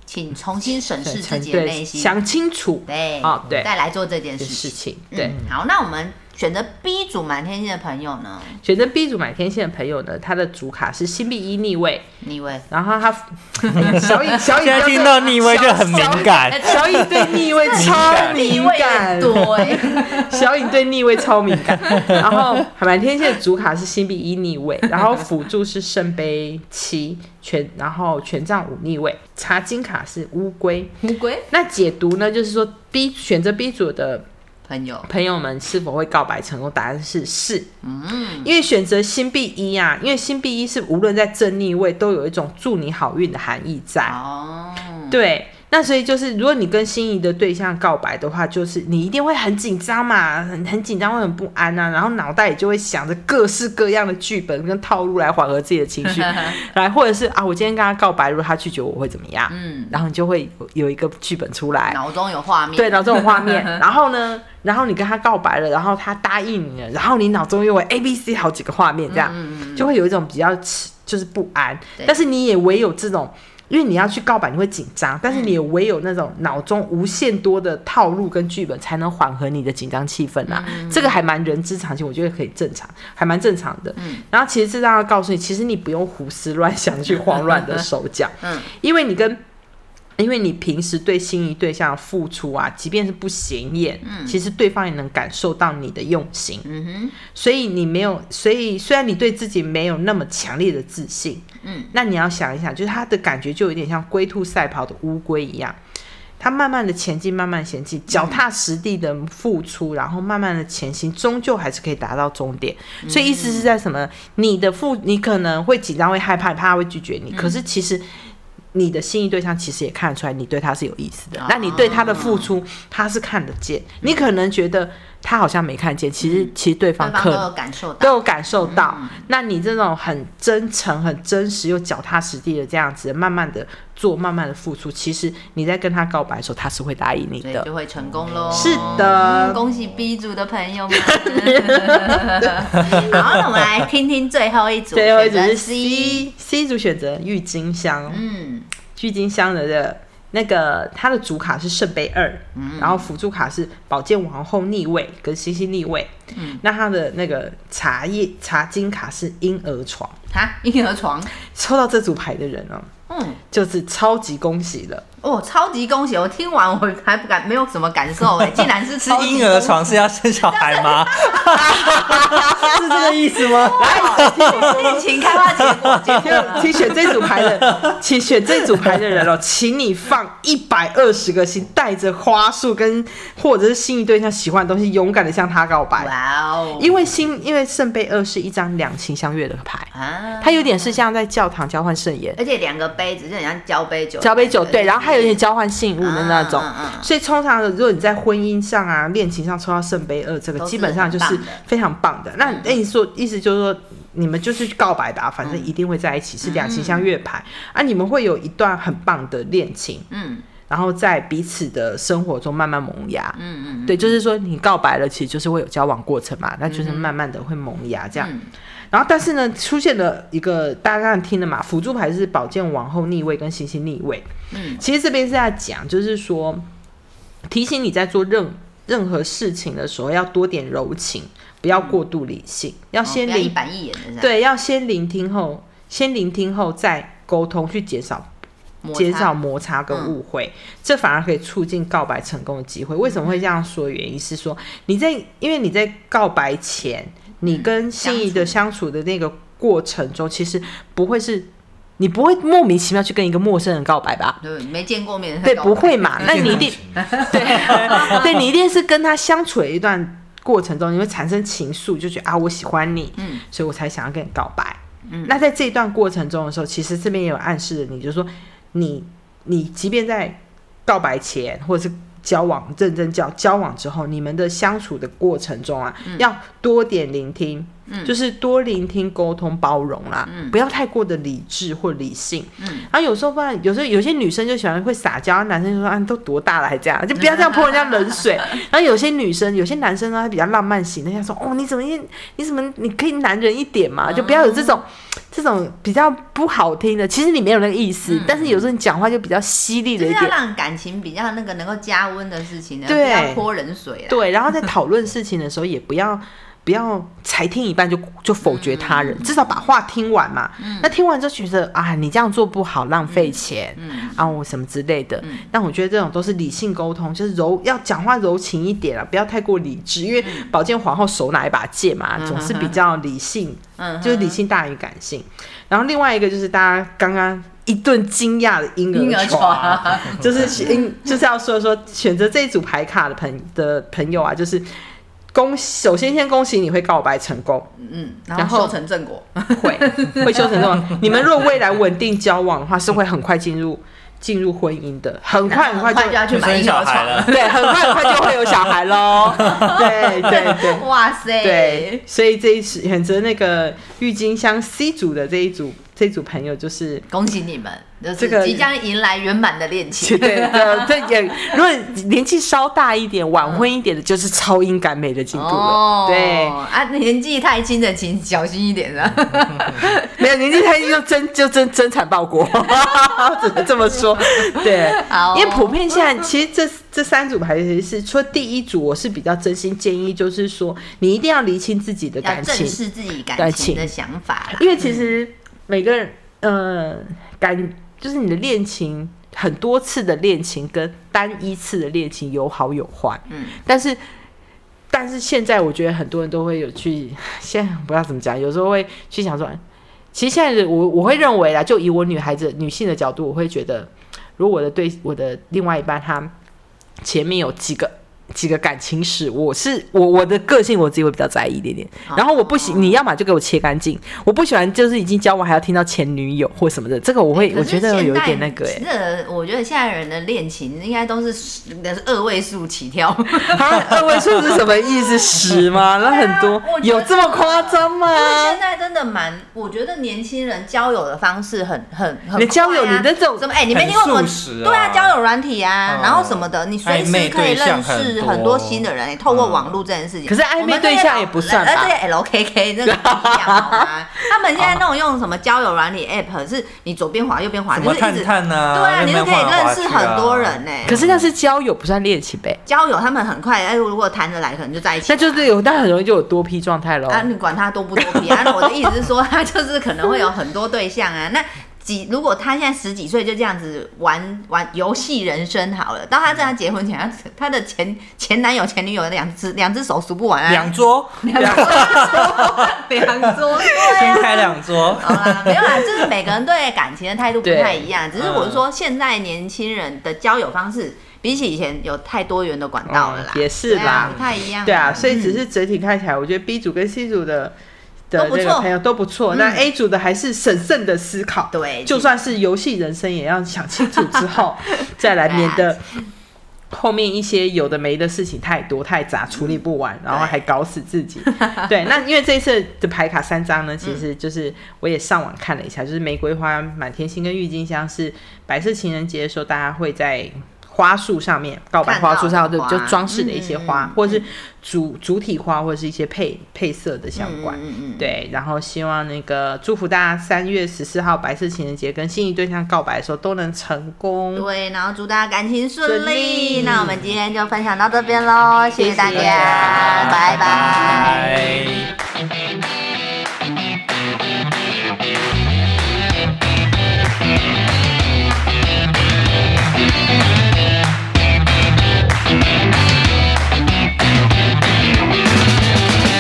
请重新审视自沉己的内心。想清楚对，哦对再来做这件的事事情。情。对，嗯，好，那我们选择 B 组满天星的朋友呢？选择 B 组买天星的朋友呢，他的主卡是星币一逆位，逆位。然后他 小颖小颖 现在听到逆位就很敏感。小颖对逆位 超敏感，多哎，小颖对逆位超敏感，然后海满天星的主卡是星币一逆位，然后辅助是圣杯七权，然后权杖五逆位，查金卡是乌龟。乌龟那解读呢，就是说 B 选择 B 组的朋友。朋友们是否会告白成功？答案是是，嗯，因为选择星币一啊，因为星币一是无论在正逆位都有一种祝你好运的含义在。哦，对，那所以就是，如果你跟心仪的对象告白的话，就是你一定会很紧张嘛，很很紧张，会很不安啊，然后脑袋也就会想着各式各样的剧本跟套路来缓和自己的情绪，来或者是啊，我今天跟他告白，如果他拒绝我，会怎么样？嗯，然后你就会有有一个剧本出来，脑中有画面。对，脑中有画面，然后呢，然后你跟他告白了，然后他答应你了，然后你脑中又有 A、B、C 好几个画面，这样、嗯嗯就会有一种比较就是不安。但是你也唯有这种，因为你要去告白，你会紧张，但是你唯有那种脑中无限多的套路跟剧本，才能缓和你的紧张气氛啊。这个还蛮人之常情，我觉得可以正常，还蛮正常的。嗯然后其实这让他告诉你，其实你不用胡思乱想去慌乱的手脚，嗯因为你跟因为你平时对心仪对象的付出啊，即便是不显眼，其实对方也能感受到你的用心。嗯哼，所以你没有，所以虽然你对自己没有那么强烈的自信，嗯，那你要想一想，就是他的感觉就有点像龟兔赛跑的乌龟一样，他慢慢的前进，慢慢前进，脚踏实地的付出，然后慢慢的前行，终究还是可以达到终点。所以意思是在什么？你的付，你可能会紧张，会害怕，怕他会拒绝你，可是其实。你的心仪对象其实也看得出来你对他是有意思的，那你对他的付出他是看得见。你可能觉得他好像没看见，其实其实对对方可能有感受到。都有感受到。那你这种很真诚、很真实又脚踏实地的这样子，慢慢的做，慢慢的付出，其实你在跟他告白的时候，他是会答应你的。就会成功喽。是的嗯恭喜 B 组的朋友们。好，那我们来听听最后一组，最后一组是 C。C，C 组选择郁金香，嗯，郁金香的这个那个他的主卡是圣杯二，然后辅助卡是宝剑王后逆位跟星星逆位。嗯，那他的那个茶叶茶金卡是婴儿床。啊，婴儿床，抽到这组牌的人哦，嗯，就是超级恭喜了。哦，超级恭喜！我听完我还不敢，没有什么感受哎，竟然是是婴儿床是要生小孩吗？是这个意思吗？来，恋情开花结果请选这组牌的，请选这组牌的人哦，请你放一百二十个心，带着花束跟或者是心仪对象喜欢的东西，勇敢的向他告白。哇哦，因为心，因为圣杯二是一张两情相悦的牌，啊，它有点是像在教堂交换圣言，而且两个杯子就很像交杯酒，交杯酒对，然后还有一些交换信物的那种嗯嗯嗯。所以通常如果你在婚姻上啊、恋情上抽到圣杯二，这个基本上就是非常棒的。那那你说意思就是说，你们就是去告白吧，反正一定会在一起，是两情相悦牌啊，你们会有一段很棒的恋情。嗯然后在彼此的生活中慢慢萌芽，嗯嗯对，就是说你告白了，其实就是会有交往过程嘛，那就是慢慢的会萌芽这样。嗯然后，但是呢，出现了一个大家刚才听了嘛，辅助牌是宝剑王后逆位跟星星逆位。嗯，其实这边是在讲，就是说提醒你在做任任何事情的时候要多点柔情，不要过度理性，要哦先聆、不要一板一眼的，对，要先聆听后，先聆听后再沟通，去减少减少摩擦跟误会，这反而可以促进告白成功的机会。为什么会这样说？原因是说你在因为你在告白前，你跟心仪的相处的那个过程中，其实不会是。你不会莫名其妙去跟一个陌生人告白吧？对，没见过面对，不会嘛？那你一定 对，对你一定是跟他相处的一段过程中，你会产生情愫，就觉得啊，我喜欢你，嗯所以我才想要跟你告白。那在这一段过程中的时候，其实这边也有暗示了你，就是说你你即便在告白前或者是交往认真交交往之后，你们的相处的过程中啊，要多点聆听。就是多聆听、沟通、包容啦，不要太过的理智或理性。嗯然后有时候不然，有时候有些女生就喜欢会撒娇，男生就说啊，你都多大了还这样，就不要这样泼人家冷水。然后有些女生、有些男生呢，他比较浪漫型的，他说哦，你怎么你你怎么你可以男人一点嘛，就不要有这种这种比较不好听的。其实你没有那个意思，但是有时候你讲话就比较犀利了就是要一点。让感情比较那个能够加温的事情呢，对不要泼冷水啦。对，然后在讨论事情的时候，也不要不要才听一半就就否决他人，至少把话听完嘛。那听完之后觉得啊，你这样做不好，浪费钱，啊，我什么之类的。但我觉得这种都是理性沟通，就是柔要讲话柔情一点啊，不要太过理智，因为宝剑皇后手拿一把剑嘛，总是比较理性，嗯，就是理性大于感性。然后另外一个就是大家刚刚。一顿惊讶的婴婴儿儿床，床，就是选就是要说说选择这一组牌卡的朋的朋友啊，就是恭首先先恭喜你会告白成功，嗯，然然后后修成正果，会会修成正果。你们若未来稳定交往的话，是会很快进入进入婚姻的，很快很快就就要去生买婴儿床小孩了。对，很快很快就会有小孩喽。对对对。哇塞，对，所以这一次选择那个郁金香 C 组的这一组这一组朋友，就是恭喜你们，就这个是即将迎来圆满的恋情。对对对，也如果年纪稍大一点、晚婚一点的，就是超音感美的进度了。哦，对，啊，年纪太轻的请小心一点了。没有年纪太轻就真就真真惨报国，只能这么说。对，好因为普遍现在其实这这三组牌是说第一组，我是比较真心建议，就是说你一定要厘清自己的感情，视自己感感情情的想法啦。因为其实每个人呃感就是你的恋情。很多次的恋情跟单一次的恋情有好有坏，嗯，但是但是现在我觉得很多人都会有去，现在不知道怎么讲，有时候会去想说，其实现在的我我会认为啦，就以我女孩子女性的角度，我会觉得，如果我的对我的另外一半他前面有几个。几个感情史，我是我我的个性我自己会比较在意一点点，然后我不喜你要么就给我切干净，我不喜欢就是已经交往还要听到前女友或什么的，这个我会我觉得有一点那个哎、这我觉得现在人的恋情应该都是十是二位数起跳。啊，二位数是什么意思？十吗？那很多有这么夸张吗？现在真的蛮，我觉得年轻人交友的方式很很很、你交友的这种什么？哎、你没听过什么？很速食啊对啊，交友软体啊，嗯然后什么的，你随时可以对认识很多新的人、欸、透过网络这件事情。可是暧昧对象也不算吧而且 LKK 那个不一样？他们现在那种用什么交友软体 App，是你左边滑右边滑，就是一直对啊，你就可以认识很多人呢、可是那是交友，不算恋情呗。交友他们很快，哎，如果谈得来，可能就在一起那。就是有，但很容易就有多批状态喽。啊，你管他多不多批啊？那我的意思是说，他就是可能会有很多对象啊。那几如果他现在十几岁就这样子玩玩游戏人生好了，到他这样结婚前，他他的前前男友前女友两只两只手数不完啊，两桌，两桌 两桌，对啊。新开两桌。好啦，没有啦，就是每个人对感情的态度不太一样。只是我是说，现在年轻人的交友方式比起以前有太多元的管道了啦，嗯也是啦对啊不太一样。对啊，所以嗯只是整体看起来，我觉得 B 组跟 C 组的的都不个朋友都不错。那 A 组的还是审慎的思考，对就算是游戏人生，也要想清楚之后 再来，免得后面一些有的没的事情太多太杂，处理不完，然后还搞死自己。对，那因为这一次的牌卡三张呢，其实就是我也上网看了一下，就是玫瑰花、满天星跟郁金香是白色情人节的时候，大家会在。花束上面，告白花束上就装饰的一些花，或者是主主体花，或者是一些配配色的相关。嗯嗯嗯对，然后希望那个祝福大家三月十四号白色情人节跟心仪对象告白的时候都能成功。对，然后祝大家感情顺顺利。利那我们今天就分享到这边喽，谢谢大家，拜拜。